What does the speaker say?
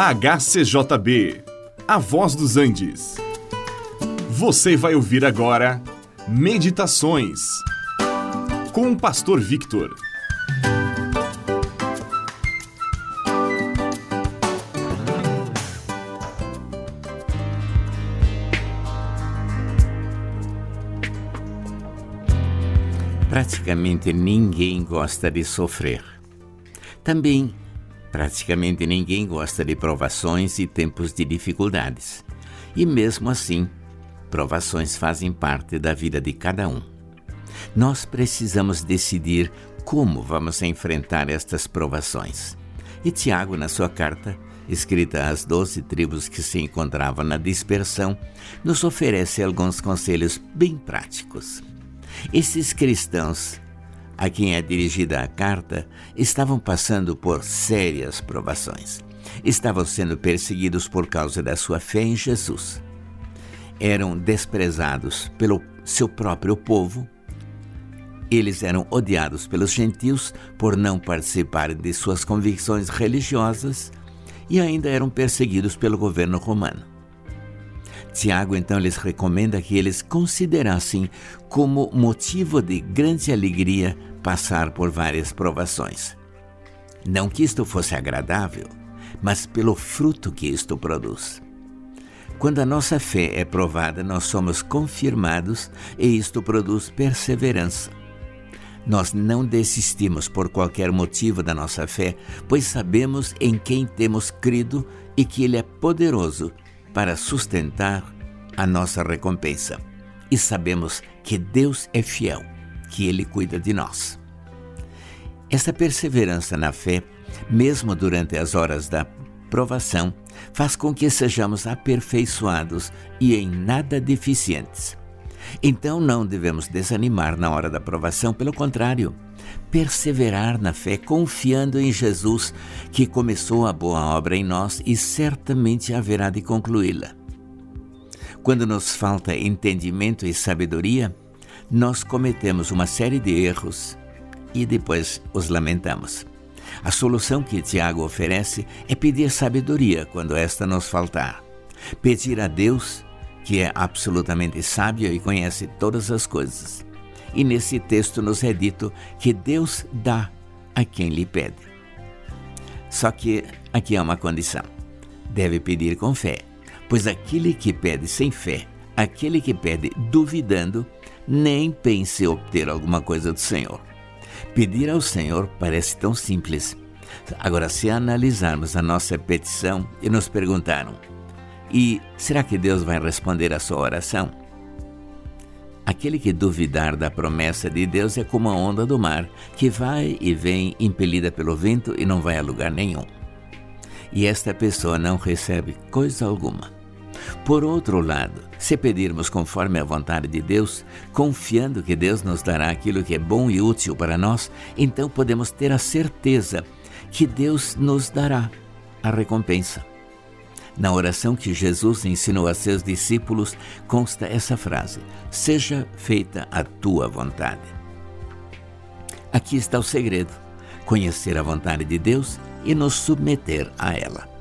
HCJB, A Voz dos Andes. Você vai ouvir agora Meditações com o Pastor Victor. Praticamente ninguém gosta de sofrer. Também Praticamente ninguém gosta de provações e tempos de dificuldades. E mesmo assim, provações fazem parte da vida de cada um. Nós precisamos decidir como vamos enfrentar estas provações. E Tiago, na sua carta, escrita às doze tribos que se encontravam na dispersão, nos oferece alguns conselhos bem práticos. Esses cristãos a quem é dirigida a carta estavam passando por sérias provações. Estavam sendo perseguidos por causa da sua fé em Jesus. Eram desprezados pelo seu próprio povo. Eles eram odiados pelos gentios por não participarem de suas convicções religiosas e ainda eram perseguidos pelo governo romano. Tiago então lhes recomenda que eles considerassem como motivo de grande alegria passar por várias provações. Não que isto fosse agradável, mas pelo fruto que isto produz. Quando a nossa fé é provada, nós somos confirmados e isto produz perseverança. Nós não desistimos por qualquer motivo da nossa fé, pois sabemos em quem temos crido e que Ele é poderoso para sustentar a nossa recompensa. E sabemos que Deus é fiel que Ele cuida de nós. Essa perseverança na fé, mesmo durante as horas da provação, faz com que sejamos aperfeiçoados e em nada deficientes. Então não devemos desanimar na hora da provação, pelo contrário, perseverar na fé, confiando em Jesus, que começou a boa obra em nós e certamente haverá de concluí-la. Quando nos falta entendimento e sabedoria, nós cometemos uma série de erros e depois os lamentamos. A solução que Tiago oferece é pedir sabedoria quando esta nos faltar. Pedir a Deus, que é absolutamente sábio e conhece todas as coisas. E nesse texto nos é dito que Deus dá a quem lhe pede. Só que aqui há uma condição: deve pedir com fé, pois aquele que pede sem fé, aquele que pede duvidando, nem pense obter alguma coisa do Senhor. Pedir ao Senhor parece tão simples. Agora, se analisarmos a nossa petição e nos perguntaram: e será que Deus vai responder a sua oração? Aquele que duvidar da promessa de Deus é como a onda do mar, que vai e vem impelida pelo vento e não vai a lugar nenhum. E esta pessoa não recebe coisa alguma. Por outro lado, se pedirmos conforme a vontade de Deus, confiando que Deus nos dará aquilo que é bom e útil para nós, então podemos ter a certeza que Deus nos dará a recompensa. Na oração que Jesus ensinou a seus discípulos consta essa frase: Seja feita a tua vontade. Aqui está o segredo: conhecer a vontade de Deus e nos submeter a ela.